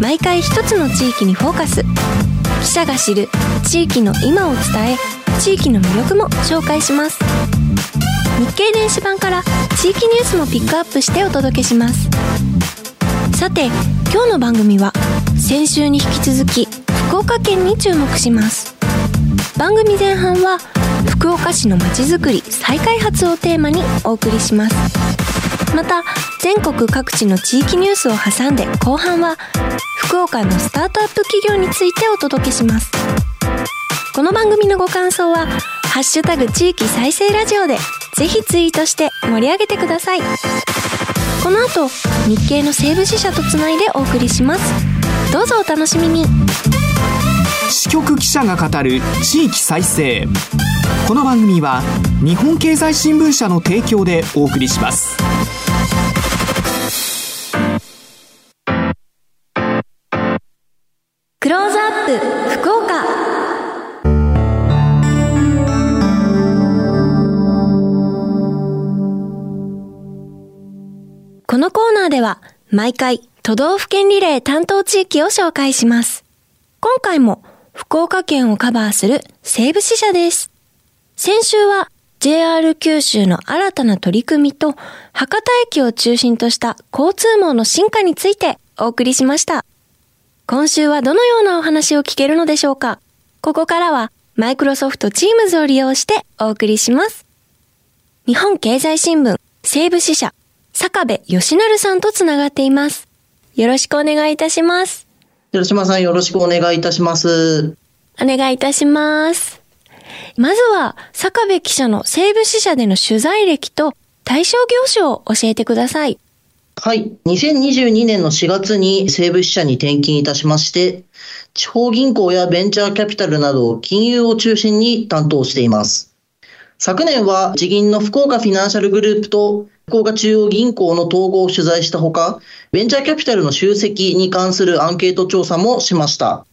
毎回一つの地域にフォーカス。記者が知る地域の今を伝え地域の魅力も紹介します。日経電子版から地域ニュースもピックアップしてお届けします。さて今日の番組は先週に引き続き福岡県に注目します。番組前半は福岡市のまちづくり再開発をテーマにお送りします。また全国各地の地域ニュースを挟んで後半は福岡のスタートアップ企業についてお届けします。この番組のご感想は「ハッシュタグ地域再生ラジオ」でぜひツイートして盛り上げてください。この後日経の西部支社とつないでお送りします。どうぞお楽しみに。支局記者が語る地域再生。この番組は日本経済新聞社の提供でお送りします。では毎回都道府県リレー担当地域を紹介します。今回も福岡県をカバーする西部支社です。先週は JR 九州の新たな取り組みと博多駅を中心とした交通網の進化についてお送りしました。今週はどのようなお話を聞けるのでしょうかここからはマイクロソフト Teams を利用してお送りします。日本経済新聞西部支社坂部義成さんとつながっています。よろしくお願いいたします。寺島さんよろしくお願いいたします。お願いいたします。まずは、坂部記者の西部支社での取材歴と対象業種を教えてください。はい。2022年の4月に西部支社に転勤いたしまして、地方銀行やベンチャーキャピタルなど金融を中心に担当しています。昨年は地銀の福岡フィナンシャルグループと福岡中央銀行の統合を取材したほか、ベンチャーキャピタルの集積に関するアンケート調査もしました。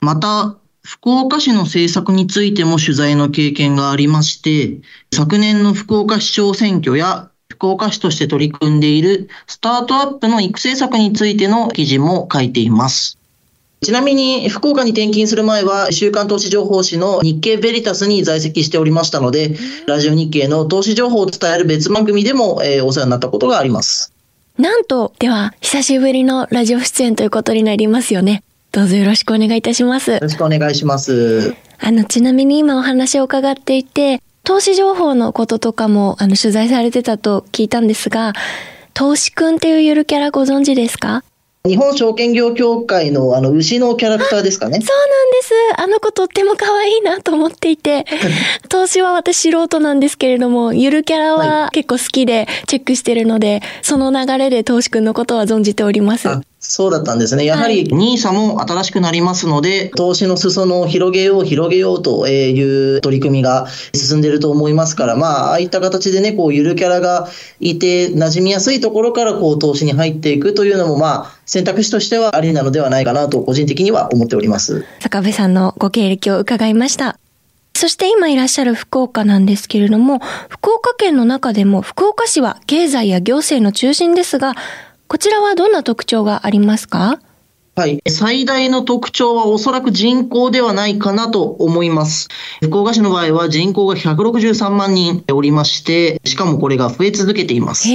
また、福岡市の政策についても取材の経験がありまして、昨年の福岡市長選挙や福岡市として取り組んでいるスタートアップの育成策についての記事も書いています。ちなみに福岡に転勤する前は週刊投資情報誌の日経ベリタスに在籍しておりましたので、ラジオ日経の投資情報を伝える別番組でも、えーお世話になったことがあります。なんと、では、久しぶりのラジオ出演ということになりますよね。どうぞよろしくお願いいたしますよ。ろしくお願いします。あの、ちなみに今お話を伺っていて、投資情報のこととかも、あの、取材されてたと聞いたんですが、投資くんっていうゆるキャラご存知ですか？日本証券業協会のあの牛のキャラクターですかね。そうなんです。あの子とっても可愛いなと思っていて、投資は私素人なんですけれども、ゆるキャラは結構好きでチェックしてるので、その流れで投資くんのことは存じております。あそうだったんですね。やはり NISA も新しくなりますので、投資の裾野を広げよう、広げようという取り組みが進んでいると思いますから、まあ、ああいった形でね、こう、ゆるキャラがいて、馴染みやすいところから、こう、投資に入っていくというのも、まあ、選択肢としてはありなのではないかなと、個人的には思っております。坂部さんのご経歴を伺いました。そして今いらっしゃる福岡なんですけれども、福岡県の中でも福岡市は経済や行政の中心ですが、こちらはどんな特徴がありますか？はい。最大の特徴はおそらく人口ではないかなと思います。福岡市の場合は人口が163万人おりまして、しかもこれが増え続けています。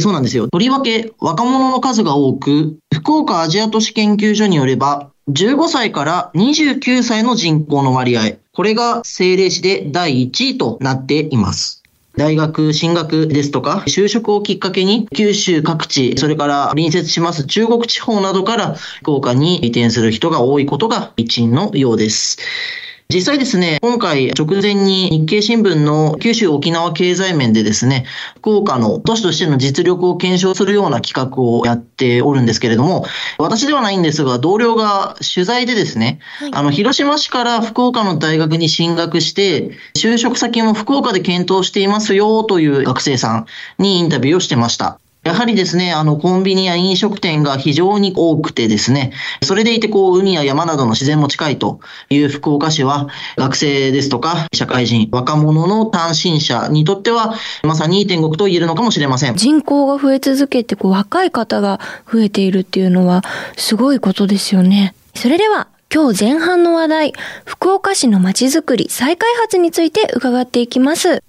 そうなんですよ。とりわけ若者の数が多く、福岡アジア都市研究所によれば、15歳から29歳の人口の割合、これが政令市で第1位となっています。大学進学ですとか、就職をきっかけに、九州各地、それから隣接します中国地方などから福岡に移転する人が多いことが一因のようです。実際ですね、今回直前に日経新聞の九州沖縄経済面でですね、福岡の都市としての実力を検証するような企画をやっておるんですけれども、私ではないんですが、同僚が取材でですね、はいあの、広島市から福岡の大学に進学して、就職先も福岡で検討していますよという学生さんにインタビューをしてました。やはりですね、あの、コンビニや飲食店が非常に多くてですね、それでいて、こう、海や山などの自然も近いという福岡市は、学生ですとか、社会人、若者の単身者にとっては、まさに天国と言えるのかもしれません。人口が増え続けて、こう、若い方が増えているっていうのは、すごいことですよね。それでは、今日前半の話題、福岡市の街づくり、再開発について伺っていきます。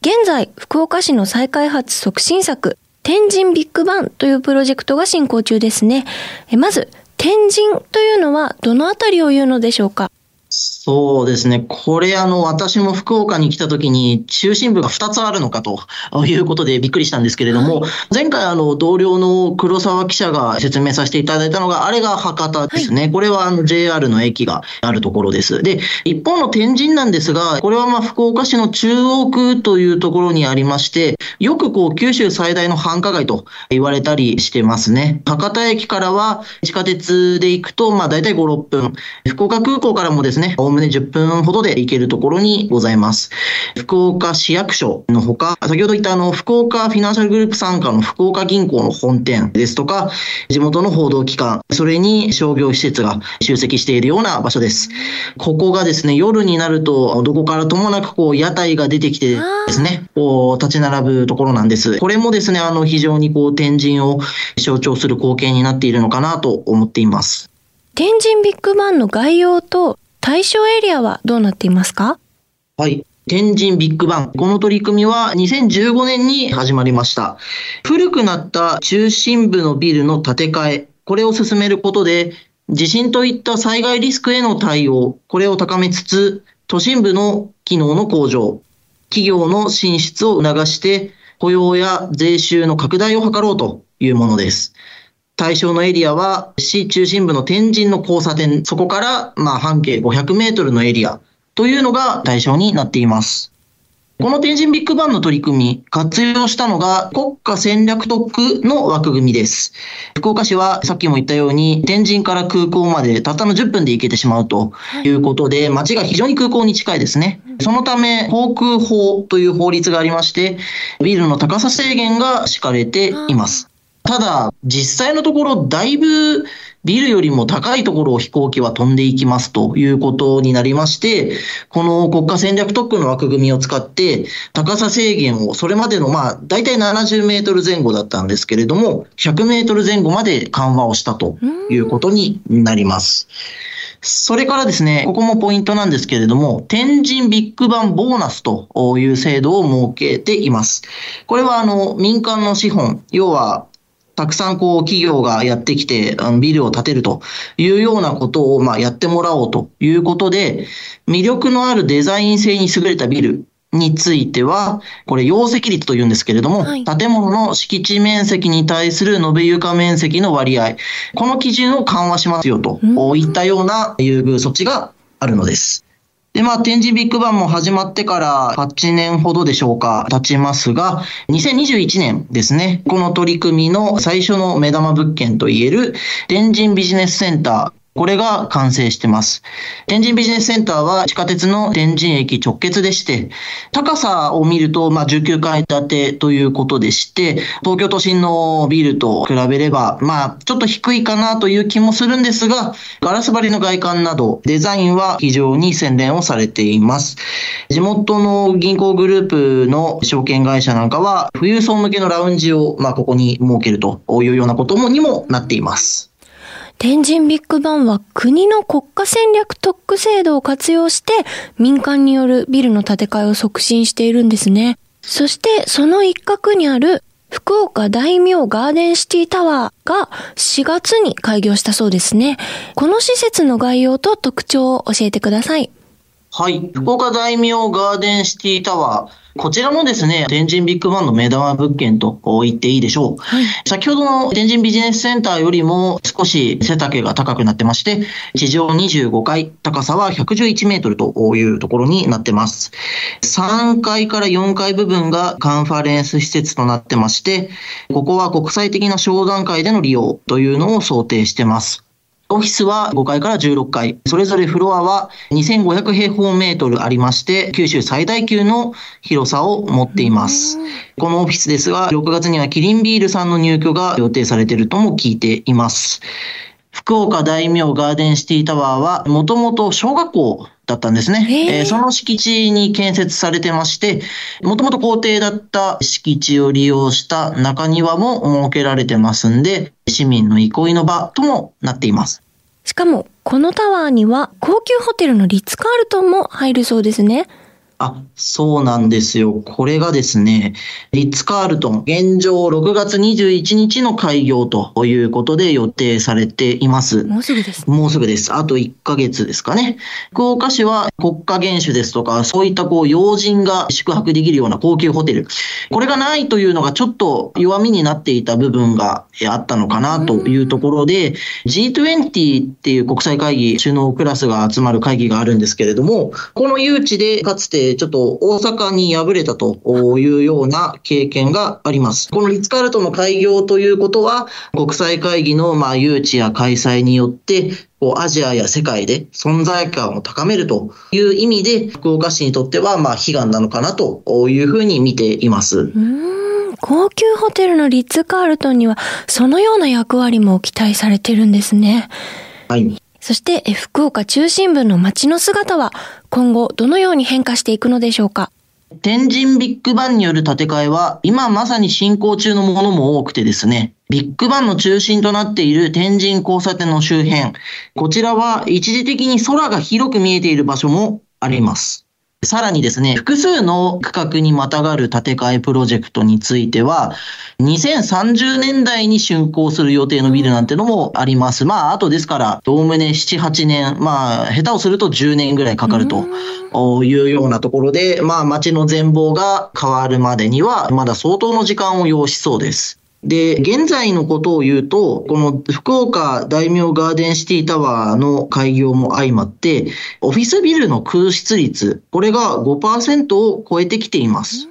現在、福岡市の再開発促進策、天神ビッグバンというプロジェクトが進行中ですね。まず、天神というのはどのあたりを言うのでしょうか？そうですね。これ、あの、私も福岡に来た時に中心部が2つあるのかということでびっくりしたんですけれども、前回、あの、同僚の黒沢記者が説明させていただいたのが、あれが博多ですね。これは、あの、JR の駅があるところです。で、一方の天神なんですが、これはまあ、福岡市の中央区というところにありまして、よくこう、九州最大の繁華街と言われたりしてますね。博多駅からは地下鉄で行くと、まあ、大体5、6分。福岡空港からもですね、むね10分ほどで行けるところにございます。福岡市役所のほか、先ほど言ったあの、福岡フィナンシャルグループ傘下の福岡銀行の本店ですとか、地元の報道機関、それに商業施設が集積しているような場所です。ここがですね、夜になると、どこからともなくこう、屋台が出てきてですね、こう、立ち並ぶところなんです。これもですね、あの、非常にこう、天神を象徴する光景になっているのかなと思っています。天神ビッグバンの概要と対象エリアはどうなっていますか？はい。天神ビッグバン。この取り組みは2015年に始まりました。古くなった中心部のビルの建て替え、これを進めることで、地震といった災害リスクへの対応、これを高めつつ、都心部の機能の向上、企業の進出を促して、雇用や税収の拡大を図ろうというものです。対象のエリアは市中心部の天神の交差点、そこからまあ半径500メートルのエリアというのが対象になっています。この天神ビッグバンの取り組み、活用したのが国家戦略特区の枠組みです。福岡市はさっきも言ったように、天神から空港までたったの10分で行けてしまうということで、街が非常に空港に近いですね。そのため、航空法という法律がありまして、ビルの高さ制限が敷かれています。ただ、実際のところ、だいぶビルよりも高いところを飛行機は飛んでいきますということになりまして、この国家戦略特区の枠組みを使って、高さ制限をそれまでのまあ、大体70メートル前後だったんですけれども、100メートル前後まで緩和をしたということになります。それからですね、ここもポイントなんですけれども、天神ビッグバンボーナスという制度を設けています。これはあの民間の資本、要はたくさんこう企業がやってきてあのビルを建てるというようなことをまあやってもらおうということで、魅力のあるデザイン性に優れたビルについては、これ容積率というんですけれども、はい建物の敷地面積に対する延べ床面積の割合、この基準を緩和しますよとうんいったような優遇措置があるのです。で、まあ、天神ビッグバンも始まってから8年ほどでしょうか、経ちますが、2021年ですね、この取り組みの最初の目玉物件といえる、天神ビジネスセンター、これが完成してます。天神ビジネスセンターは地下鉄の天神駅直結でして、高さを見ると、まあ、19階建てということでして、東京都心のビルと比べれば、まあ、ちょっと低いかなという気もするんですが、ガラス張りの外観など、デザインは非常に洗練をされています。地元の銀行グループの証券会社なんかは、富裕層向けのラウンジを、まあ、ここに設けるというようなこともにもなっています。天神ビッグバンは国の国家戦略特区制度を活用して民間によるビルの建て替えを促進しているんですね。そしてその一角にある福岡大名ガーデンシティタワーが4月に開業したそうですね。この施設の概要と特徴を教えてください。はい。福岡大名ガーデンシティタワー。こちらもですね、天神ビッグバンの目玉物件と言っていいでしょう。はい、先ほどの天神ビジネスセンターよりも少し背丈が高くなってまして、地上25階、高さは111メートルというところになってます。3階から4階部分がカンファレンス施設となってまして、ここは国際的な商談会での利用というのを想定してます。オフィスは5階から16階、それぞれフロアは2500平方メートルありまして、九州最大級の広さを持っています。このオフィスですが、6月にはキリンビールさんの入居が予定されているとも聞いています。福岡大名ガーデンシティタワーは、もともと小学校だったんですね。えー、その敷地に建設されてまして、もともと校庭だった敷地を利用した中庭も設けられてますんで、市民の憩いの場ともなっています。しかも、このタワーには高級ホテルのリッツ・カールトンも入るそうですね。あ、そうなんですよ。これがですね、リッツ・カールトン、現状6月21日の開業ということで予定されています。もうすぐです。もうすぐです。あと1ヶ月ですかね。福岡市は国家元首ですとか、そういったこう、要人が宿泊できるような高級ホテル。これがないというのがちょっと弱みになっていた部分があったのかなというところで、G20 っていう国際会議、首脳クラスが集まる会議があるんですけれども、この誘致でかつてちょっと大阪に敗れたというような経験があります。このリッツ・カールトンの開業ということは、国際会議のまあ誘致や開催によって、こうアジアや世界で存在感を高めるという意味で、福岡市にとってはまあ悲願なのかなというふうに見ています。高級ホテルのリッツ・カールトンには、そのような役割も期待されてるんですね。はい。そして、福岡中心部の街の姿は、今後どのように変化していくのでしょうか？天神ビッグバンによる建て替えは、今まさに進行中のものも多くてですね、ビッグバンの中心となっている天神交差点の周辺、こちらは一時的に空が広く見えている場所もあります。さらにですね、複数の区画にまたがる建て替えプロジェクトについては、2030年代に竣工する予定のビルなんてのもあります。まあ、あとですから、おおむね7、8年、まあ、下手をすると10年ぐらいかかるというようなところで、まあ、街の全貌が変わるまでには、まだ相当の時間を要しそうです。で、現在のことを言うと、この福岡大名ガーデンシティタワーの開業も相まって、オフィスビルの空室率、これが5%を超えてきています。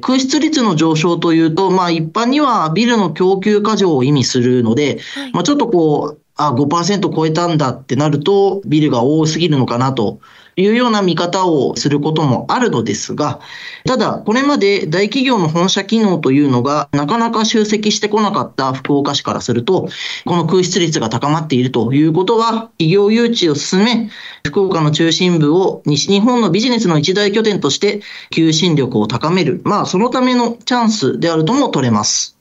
空室率の上昇というと、まあ一般にはビルの供給過剰を意味するので、まあちょっとこう、あ、5%超えたんだってなると、ビルが多すぎるのかなというような見方をすることもあるのですが、ただ、これまで大企業の本社機能というのがなかなか集積してこなかった福岡市からすると、この空室率が高まっているということは、企業誘致を進め、福岡の中心部を西日本のビジネスの一大拠点として求心力を高める、まあそのためのチャンスであるとも取れます。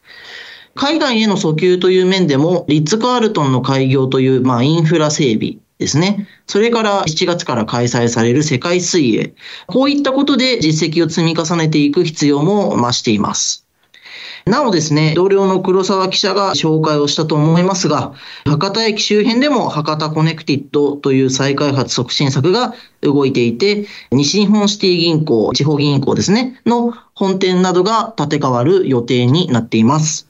海外への訴求という面でも、リッツ・カールトンの開業という、まあ、インフラ整備ですね。それから7月から開催される世界水泳。こういったことで実績を積み重ねていく必要も増しています。なおですね、同僚の黒沢記者が紹介をしたと思いますが、博多駅周辺でも博多コネクティッドという再開発促進策が動いていて、西日本シティ銀行、地方銀行ですね、の本店などが建て替わる予定になっています。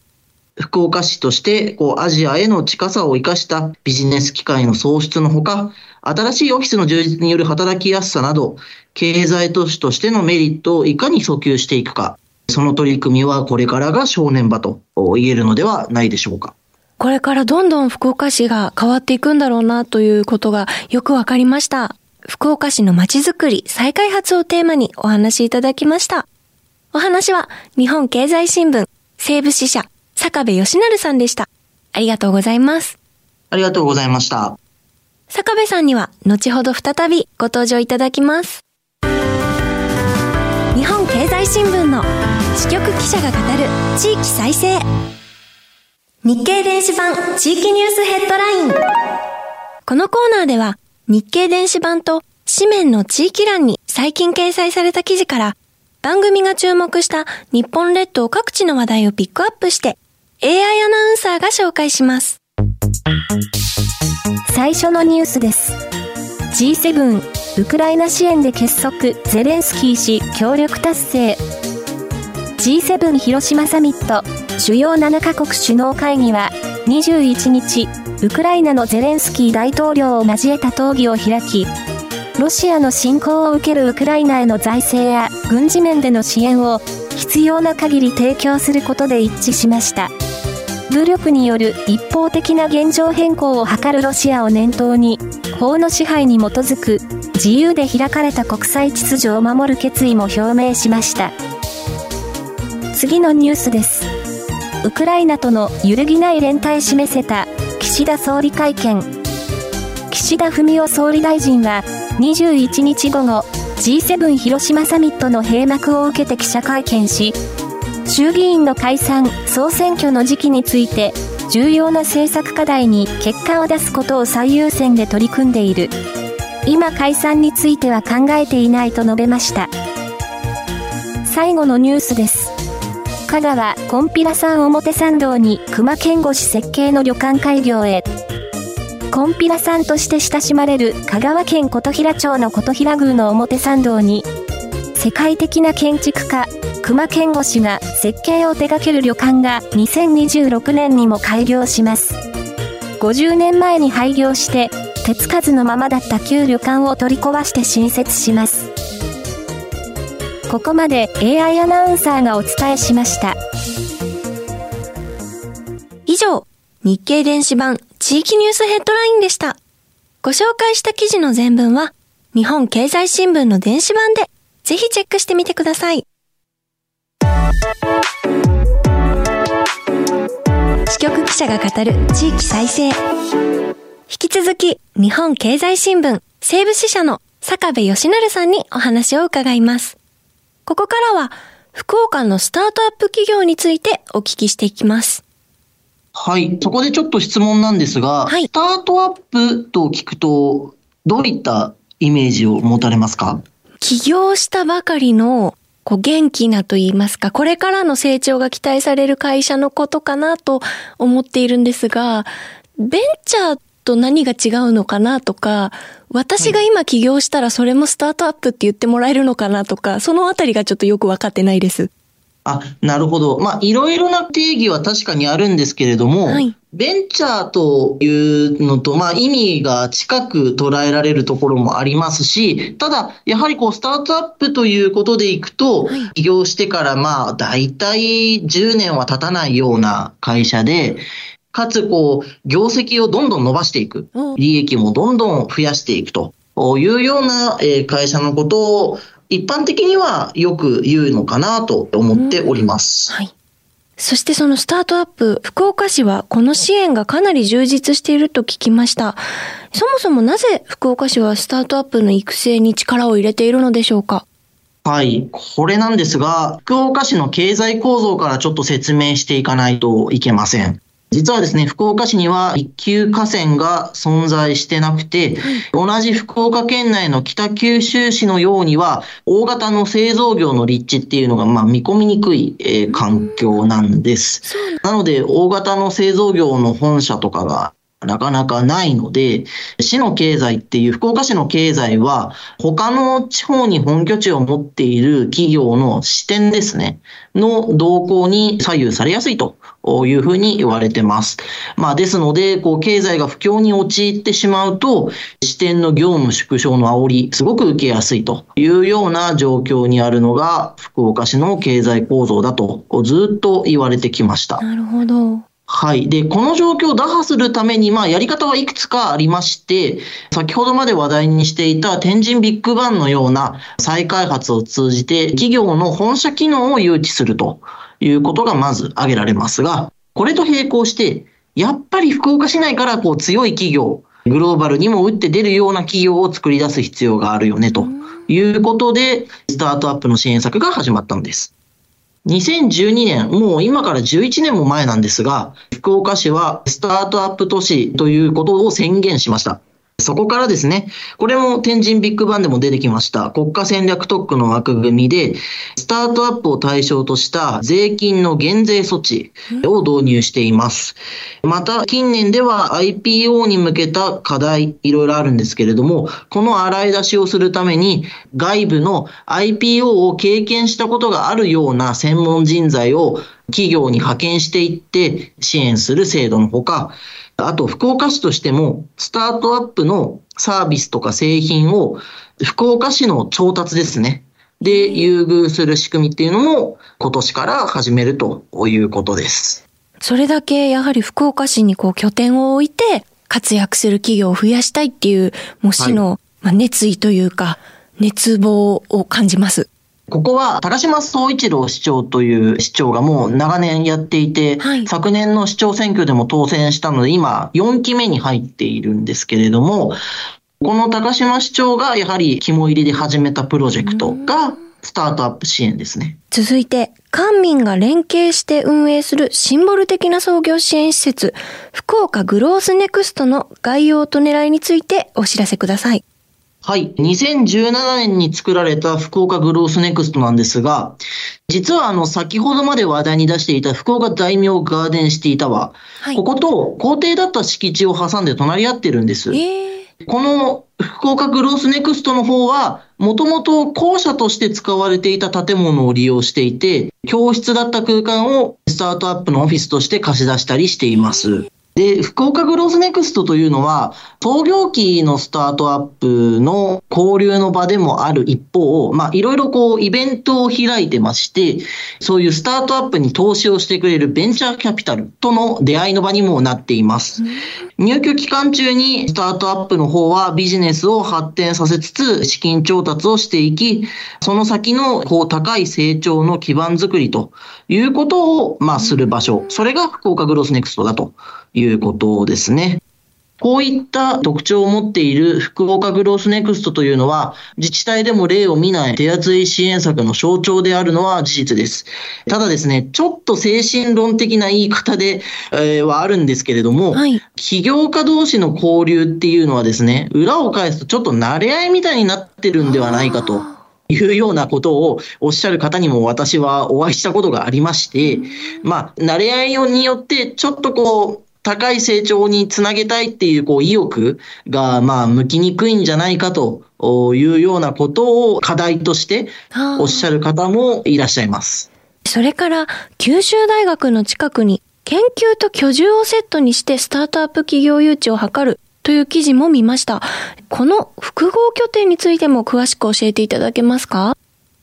福岡市として、こう、アジアへの近さを生かしたビジネス機会の創出のほか、新しいオフィスの充実による働きやすさなど、経済都市としてのメリットをいかに訴求していくか、その取り組みはこれからが正念場と言えるのではないでしょうか。これからどんどん福岡市が変わっていくんだろうなということがよくわかりました。福岡市の街づくり、再開発をテーマにお話しいただきました。お話は日本経済新聞西部支社坂部義成さんでした。ありがとうございます。ありがとうございました。坂部さんには後ほど再びご登場いただきます。日本経済新聞の支局記者が語る地域再生。日経電子版地域ニュースヘッドライン。このコーナーでは日経電子版と紙面の地域欄に最近掲載された記事から番組が注目した日本列島各地の話題をピックアップして AI アナウンサーが紹介します。最初のニュースです。G7 ウクライナ支援で結束ゼレンスキー氏協力達成 G7 広島サミット主要7カ国首脳会議は21日ウクライナのゼレンスキー大統領を交えた討議を開きロシアの侵攻を受けるウクライナへの財政や軍事面での支援を必要な限り提供することで一致しました。武力による一方的な現状変更を図るロシアを念頭に、法の支配に基づく自由で開かれた国際秩序を守る決意も表明しました。次のニュースです。ウクライナとの揺るぎない連帯示せた岸田総理会見。岸田文雄総理大臣は21日午後 G7 広島サミットの閉幕を受けて記者会見し、衆議院の解散・総選挙の時期について、重要な政策課題に結果を出すことを最優先で取り組んでいる。今解散については考えていないと述べました。最後のニュースです。香川コンピラ山表参道に熊健吾氏設計の旅館開業へ。コンピラ山として親しまれる香川県琴平町の琴平宮の表参道に、世界的な建築家、熊健吾氏が設計を手掛ける旅館が2026年にも開業します。50年前に廃業して、手つかずのままだった旧旅館を取り壊して新設します。ここまで AI アナウンサーがお伝えしました。以上、日経電子版地域ニュースヘッドラインでした。ご紹介した記事の全文は、日本経済新聞の電子版で、ぜひチェックしてみてください。支局記者が語る地域再生。引き続き、日本経済新聞西部支社の坂部義成さんにお話を伺います。ここからは、福岡のスタートアップ企業についてお聞きしていきます。はい。そこでちょっと質問なんですが、はい、スタートアップと聞くと、どういったイメージを持たれますか？起業したばかりのこう元気なと言いますか、これからの成長が期待される会社のことかなと思っているんですが、ベンチャーと何が違うのかなとか、私が今起業したらそれもスタートアップって言ってもらえるのかなとか、そのあたりがちょっとよくわかってないです。あ、なるほど。まあ、いろいろな定義は確かにあるんですけれども、はい、ベンチャーというのと、まあ、意味が近く捉えられるところもありますし、ただ、やはりこう、スタートアップということでいくと、はい、起業してからまあ、大体10年は経たないような会社で、かつ、こう、業績をどんどん伸ばしていく。利益もどんどん増やしていくというような会社のことを一般的にはよく言うのかなと思っております。はい。そしてそのスタートアップ、福岡市はこの支援がかなり充実していると聞きました。そもそもなぜ福岡市はスタートアップの育成に力を入れているのでしょうか？はい。これなんですが、福岡市の経済構造からちょっと説明していかないといけません。実はですね、福岡市には一級河川が存在してなくて、同じ福岡県内の北九州市のようには、大型の製造業の立地っていうのが、まあ、見込みにくい、えー、環境なんです。なので、大型の製造業の本社とかがなかなかないので、市の経済っていう、福岡市の経済は、他の地方に本拠地を持っている企業の視点ですね、の動向に左右されやすいというふうに言われてます。まあ、ですので、こう、経済が不況に陥ってしまうと、支店の業務縮小の煽り、すごく受けやすいというような状況にあるのが、福岡市の経済構造だと、ずっと言われてきました。なるほど。はい。で、この状況を打破するために、まあ、やり方はいくつかありまして、先ほどまで話題にしていた天神ビッグバンのような再開発を通じて、企業の本社機能を誘致するということがまず挙げられますが、これと並行して、やっぱり福岡市内からこう強い企業、グローバルにも打って出るような企業を作り出す必要があるよね、ということで、スタートアップの支援策が始まったんです。2012年、もう今から11年も前なんですが、福岡市はスタートアップ都市ということを宣言しました。そこからですね、これも天神ビッグバンでも出てきました国家戦略特区の枠組みで、スタートアップを対象とした税金の減税措置を導入しています。また、近年では IPO に向けた課題、いろいろあるんですけれども、この洗い出しをするために、外部の IPO を経験したことがあるような専門人材を企業に派遣していって支援する制度のほか、あと、福岡市としても、スタートアップのサービスとか製品を、福岡市の調達ですね。で、優遇する仕組みっていうのも、今年から始めるということです。それだけ、やはり福岡市にこう拠点を置いて、活躍する企業を増やしたいっていう、もう市の熱意というか、熱望を感じます。ここは高島総一郎市長という市長がもう長年やっていて、はい、昨年の市長選挙でも当選したので、今4期目に入っているんですけれども、この高島市長がやはり肝入りで始めたプロジェクトが、スタートアップ支援ですね。続いて、官民が連携して運営するシンボル的な創業支援施設、福岡グロースネクストの概要と狙いについてお知らせください。はい。2017年に作られた福岡グロースネクストなんですが、実はあの、先ほどまで話題に出していた福岡大名ガーデンシティタワー、はい、ここと校庭だった敷地を挟んで隣り合ってるんです。この福岡グロースネクストの方は、もともと校舎として使われていた建物を利用していて、教室だった空間をスタートアップのオフィスとして貸し出したりしています。で、福岡グロースネクストというのは、創業期のスタートアップの交流の場でもある一方、まあ、いろいろこう、イベントを開いてまして、そういうスタートアップに投資をしてくれるベンチャーキャピタルとの出会いの場にもなっています。入居期間中にスタートアップの方はビジネスを発展させつつ、資金調達をしていき、その先のこう高い成長の基盤づくりということを、まあ、する場所。それが福岡グロースネクストだということですね。こういった特徴を持っている福岡グロースネクストというのは、自治体でも例を見ない手厚い支援策の象徴であるのは事実です。ただですね、ちょっと精神論的な言い方で、えー、はあるんですけれども、はい、起業家同士の交流っていうのはですね、裏を返すとちょっと慣れ合いみたいになってるんではないかと。いうようなことをおっしゃる方にも私はお会いしたことがありまして、まあ、慣れ合いによって、ちょっとこう、高い成長につなげたいっていうこう意欲がまあ向きにくいんじゃないかというようなことを課題としておっしゃる方もいらっしゃいます。それから九州大学の近くに研究と居住をセットにしてスタートアップ企業誘致を図るという記事も見ました。この複合拠点についても詳しく教えていただけますか？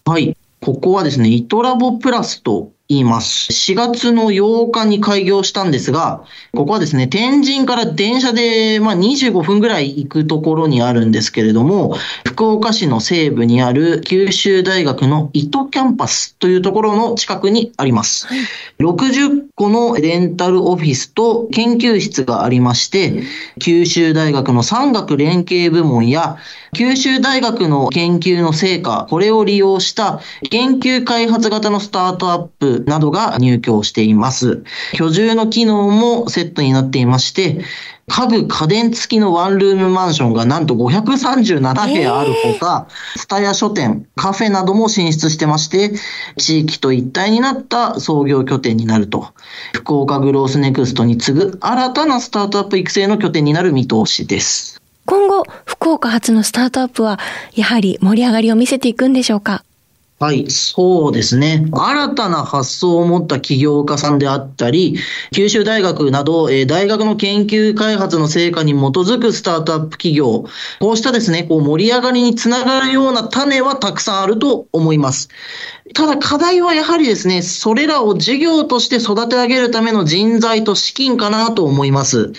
はい。ここはですね、イトラボプラスと言います。4月の8日に開業したんですが、ここはですね、天神から電車で、まあ、25分ぐらい行くところにあるんですけれども、福岡市の西部にある九州大学の糸キャンパスというところの近くにあります。60個のレンタルオフィスと研究室がありまして、九州大学の産学連携部門や、九州大学の研究の成果、これを利用した研究開発型のスタートアップなどが入居しています。居住の機能もセットになっていまして、家具家電付きのワンルームマンションがなんと537部屋あるほか、スタヤ書店、カフェなども進出してまして、地域と一体になった創業拠点になると、福岡グロースネクストに次ぐ新たなスタートアップ育成の拠点になる見通しです。今後、福岡発のスタートアップは、やはり盛り上がりを見せていくんでしょうか？はい、そうですね。新たな発想を持った起業家さんであったり、九州大学など、えー、大学の研究開発の成果に基づくスタートアップ企業、こうしたですね、こう盛り上がりにつながるような種はたくさんあると思います。ただ課題はやはりですね、それらを事業として育て上げるための人材と資金かなと思います。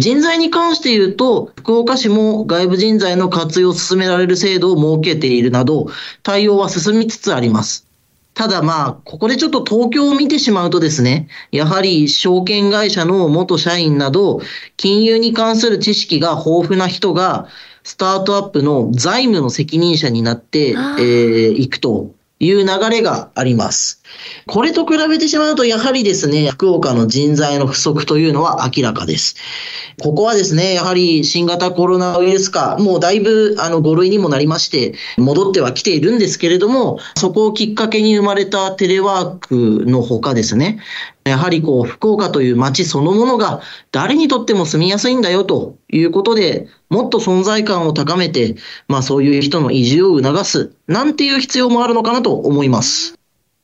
人材に関して言うと、福岡市も外部人材の活用を進められる制度を設けているなど、対応は進みつつあります。ただまあ、ここでちょっと東京を見てしまうとですね、やはり証券会社の元社員など、金融に関する知識が豊富な人が、スタートアップの財務の責任者になってい、えー、くという流れがあります。これと比べてしまうと、やはりですね、福岡の人材の不足というのは明らかです。ここはですね、やはり新型コロナウイルス化、もうだいぶあの5類にもなりまして、戻ってはきているんですけれども、そこをきっかけに生まれたテレワークのほかですね、やはりこう、福岡という街そのものが誰にとっても住みやすいんだよということで、もっと存在感を高めて、まあそういう人の移住を促す、なんていう必要もあるのかなと思います。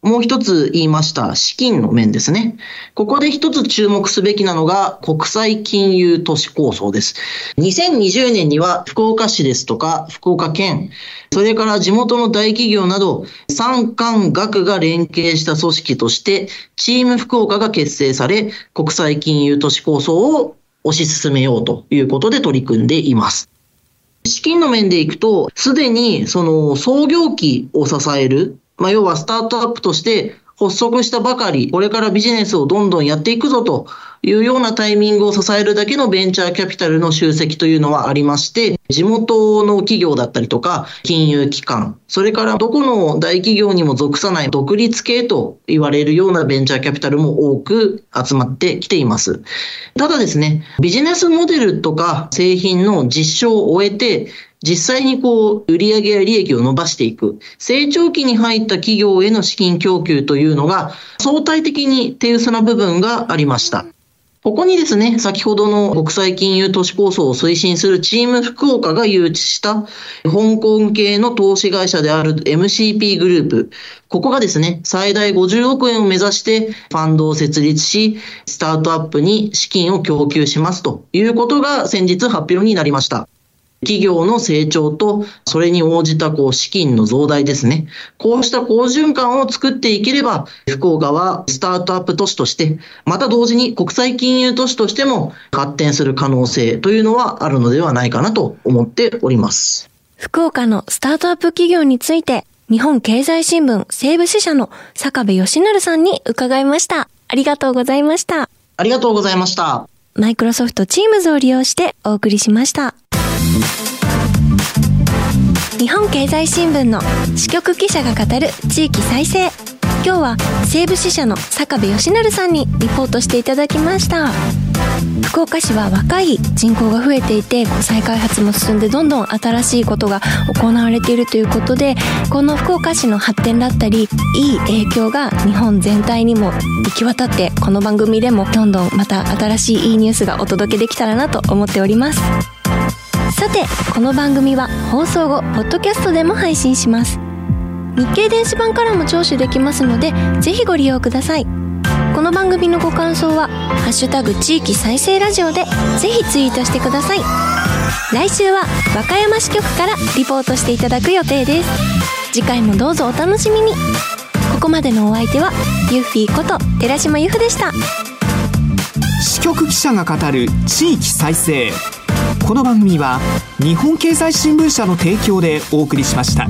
もう一つ言いました資金の面ですね。ここで一つ注目すべきなのが国際金融都市構想です。2020年には福岡市ですとか福岡県、それから地元の大企業など産官学が連携した組織としてチーム福岡が結成され国際金融都市構想を推し進めようということで取り組んでいます。資金の面でいくと、すでにその創業期を支えるまあ、要はスタートアップとして発足したばかり、これからビジネスをどんどんやっていくぞというようなタイミングを支えるだけのベンチャーキャピタルの集積というのはありまして、地元の企業だったりとか、金融機関、それからどこの大企業にも属さない独立系と言われるようなベンチャーキャピタルも多く集まってきています。ただですね、ビジネスモデルとか製品の実証を終えて、実際にこう、売上や利益を伸ばしていく、成長期に入った企業への資金供給というのが、相対的に手薄な部分がありました。ここにですね、先ほどの国際金融都市構想を推進するチーム福岡が誘致した香港系の投資会社である MCP グループ。ここがですね、最大50億円を目指してファンドを設立し、スタートアップに資金を供給しますということが先日発表になりました。企業の成長と、それに応じたこう資金の増大ですね。こうした好循環を作っていければ、福岡はスタートアップ都市として、また同時に国際金融都市としても発展する可能性というのはあるのではないかなと思っております。福岡のスタートアップ企業について、日本経済新聞西部支社の坂部義成さんに伺いました。ありがとうございました。ありがとうございました。マイクロソフトチームズを利用してお送りしました。日本経済新聞の支局記者が語る地域再生。今日は西部支社の坂部義成さんにリポートしていただきました。福岡市は若い人口が増えていて再開発も進んでどんどん新しいことが行われているということでこの福岡市の発展だったりいい影響が日本全体にも行き渡ってこの番組でもどんどんまた新しいいいニュースがお届けできたらなと思っております。さてこの番組は放送後ポッドキャストでも配信します。日経電子版からも聴取できますのでぜひご利用ください。この番組のご感想は「ハッシュタグ地域再生ラジオ」でぜひツイートしてください。来週は和歌山支局からリポートしていただく予定です。次回もどうぞお楽しみに。ここまでのお相手はユッフィーこと寺島由布でした。支局記者が語る地域再生。この番組は日本経済新聞社の提供でお送りしました。